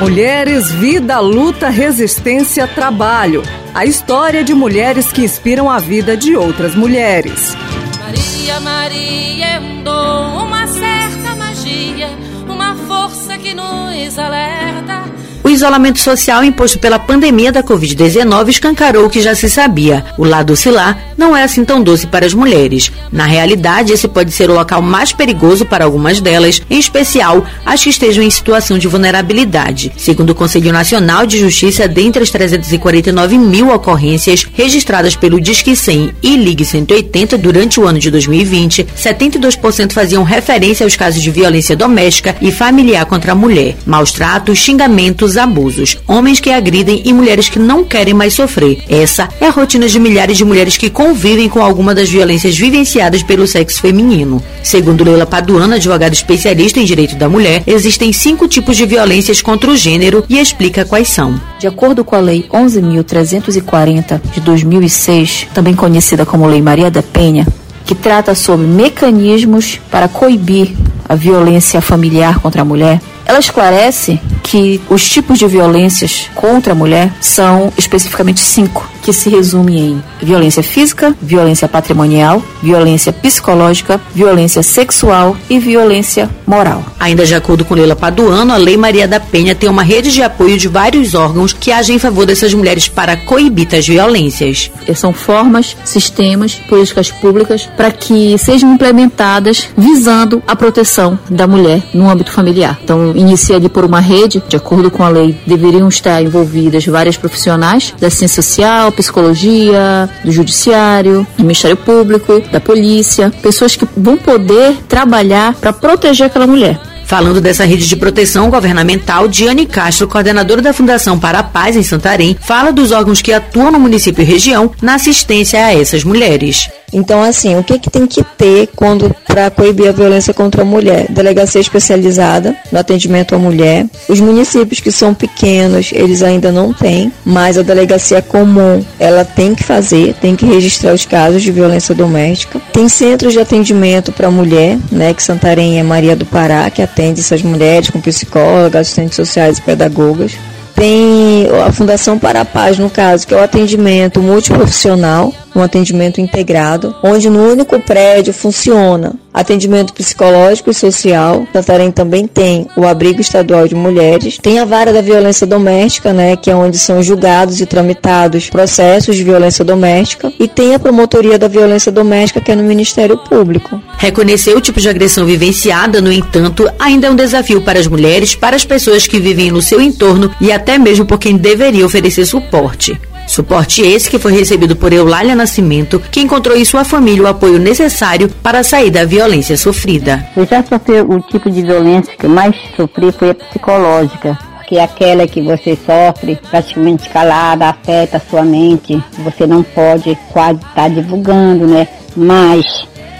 Mulheres, vida, luta, resistência, trabalho. A história de mulheres que inspiram a vida de outras mulheres. Maria, Maria é um dom, uma certa magia, uma força que nos alerta o isolamento social imposto pela pandemia da Covid-19 escancarou o que já se sabia. O lado oscilar não é assim tão doce para as mulheres. Na realidade, esse pode ser o local mais perigoso para algumas delas, em especial as que estejam em situação de vulnerabilidade. Segundo o Conselho Nacional de Justiça, dentre as 349 mil ocorrências registradas pelo Disque 100 e Ligue 180 durante o ano de 2020, 72% faziam referência aos casos de violência doméstica e familiar contra a mulher, maus tratos, xingamentos, abusos, homens que agridem e mulheres que não querem mais sofrer. Essa é a rotina de milhares de mulheres que convivem com alguma das violências vivenciadas pelo sexo feminino. Segundo Leila Paduana, advogada especialista em direito da mulher, existem cinco tipos de violências contra o gênero e explica quais são. De acordo com a Lei 11.340 de 2006, também conhecida como Lei Maria da Penha, que trata sobre mecanismos para coibir a violência familiar contra a mulher, ela esclarece que os tipos de violências contra a mulher são especificamente cinco, que se resumem em violência física, violência patrimonial, violência psicológica, violência sexual e violência moral. Ainda de acordo com Leila Paduano, a Lei Maria da Penha tem uma rede de apoio de vários órgãos que agem em favor dessas mulheres para coibir as violências. São formas, sistemas, políticas públicas para que sejam implementadas visando a proteção da mulher no âmbito familiar. Então, inicia ali por uma rede, de acordo com a lei, deveriam estar envolvidas várias profissionais da ciência social, psicologia, do judiciário, do Ministério Público, da polícia, pessoas que vão poder trabalhar para proteger aquela mulher. Falando dessa rede de proteção governamental, Diane Castro, coordenadora da Fundação para a Paz em Santarém, fala dos órgãos que atuam no município e região na assistência a essas mulheres. Então, assim, o que, que tem que ter quando para coibir a violência contra a mulher? Delegacia especializada no atendimento à mulher. Os municípios que são pequenos, eles ainda não têm, mas a delegacia comum, ela tem que fazer, tem que registrar os casos de violência doméstica. Tem centros de atendimento para mulher, né, que Santarém é Maria do Pará, que atende essas mulheres com psicólogas, assistentes sociais e pedagogas tem a Fundação para a Paz, no caso, que é o atendimento multiprofissional, um atendimento integrado, onde no único prédio funciona atendimento psicológico e social. Santarém também tem o abrigo estadual de mulheres, tem a vara da violência doméstica, né, que é onde são julgados e tramitados processos de violência doméstica, e tem a promotoria da violência doméstica que é no Ministério Público. Reconhecer o tipo de agressão vivenciada, no entanto, ainda é um desafio para as mulheres, para as pessoas que vivem no seu entorno e até mesmo por quem deveria oferecer suporte. Suporte esse que foi recebido por Eulália Nascimento, que encontrou em sua família o apoio necessário para sair da violência sofrida. Eu já sofri o tipo de violência que mais sofri foi a psicológica que é aquela que você sofre praticamente calada, afeta a sua mente, você não pode quase estar tá divulgando, né? Mas,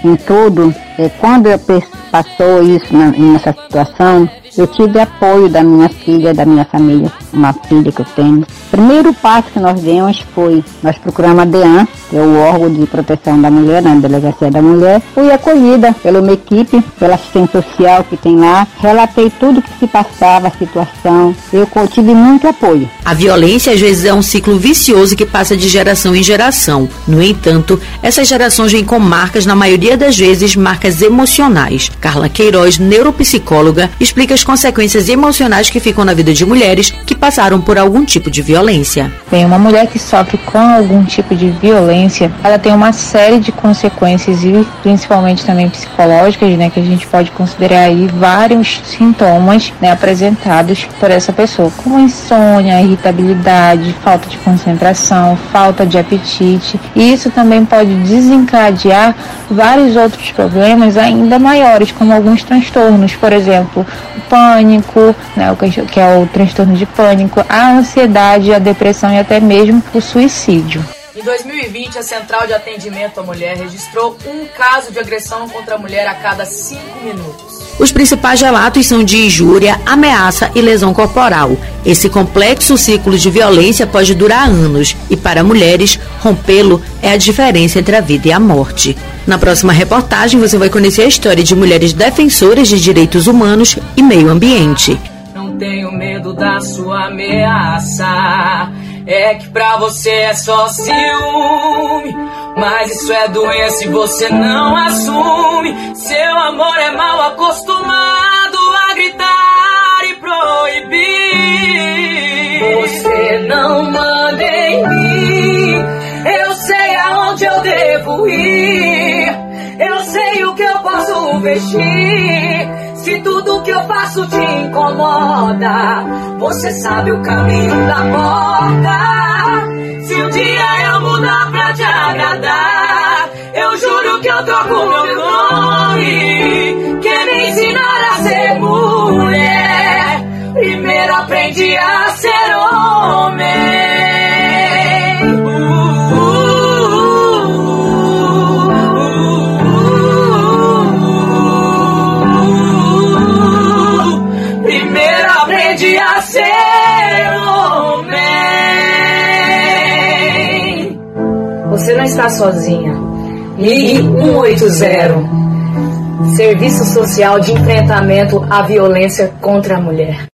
em tudo, é, quando eu passou isso nessa situação, eu tive apoio da minha filha, da minha família, uma filha que eu tenho. Primeiro passo que nós demos foi, nós procuramos a DEAN, que é o órgão de proteção da mulher, na Delegacia da Mulher. Fui acolhida pela equipe, pela assistente social que tem lá. Relatei tudo que se passava, a situação. Eu tive muito apoio. A violência às vezes é um ciclo vicioso que passa de geração em geração. No entanto, essas gerações vêm com marcas, na maioria das vezes, marcas emocionais. Carla Queiroz, neuropsicóloga, explica as consequências emocionais que ficam na vida de mulheres que passaram por algum tipo de violência. Bem, uma mulher que sofre com algum tipo de violência, ela tem uma série de consequências e principalmente também psicológicas, né, que a gente pode considerar aí vários sintomas, né, apresentados por essa pessoa, como insônia, irritabilidade, falta de concentração, falta de apetite. E isso também pode desencadear vários outros problemas ainda maiores, como alguns transtornos, por exemplo, pânico, né, que é o transtorno de pânico, a ansiedade, a depressão e até mesmo o suicídio. Em 2020, a Central de Atendimento à Mulher registrou um caso de agressão contra a mulher a cada cinco minutos. Os principais relatos são de injúria, ameaça e lesão corporal. Esse complexo ciclo de violência pode durar anos e, para mulheres, rompê-lo é a diferença entre a vida e a morte. Na próxima reportagem, você vai conhecer a história de mulheres defensoras de direitos humanos e meio ambiente. Tenho medo da sua ameaça. É que pra você é só ciúme. Mas isso é doença e você não assume. Seu amor é mal acostumado a gritar e proibir. Você não manda em mim. Eu sei aonde eu devo ir. Eu sei o que eu posso vestir. Se tudo que eu faço te incomoda, você sabe o caminho da porta. Se um dia eu mudar pra te agradar, eu juro que eu troco meu nome. Você não está sozinha. Ligue 180. Serviço Social de Enfrentamento à Violência contra a Mulher.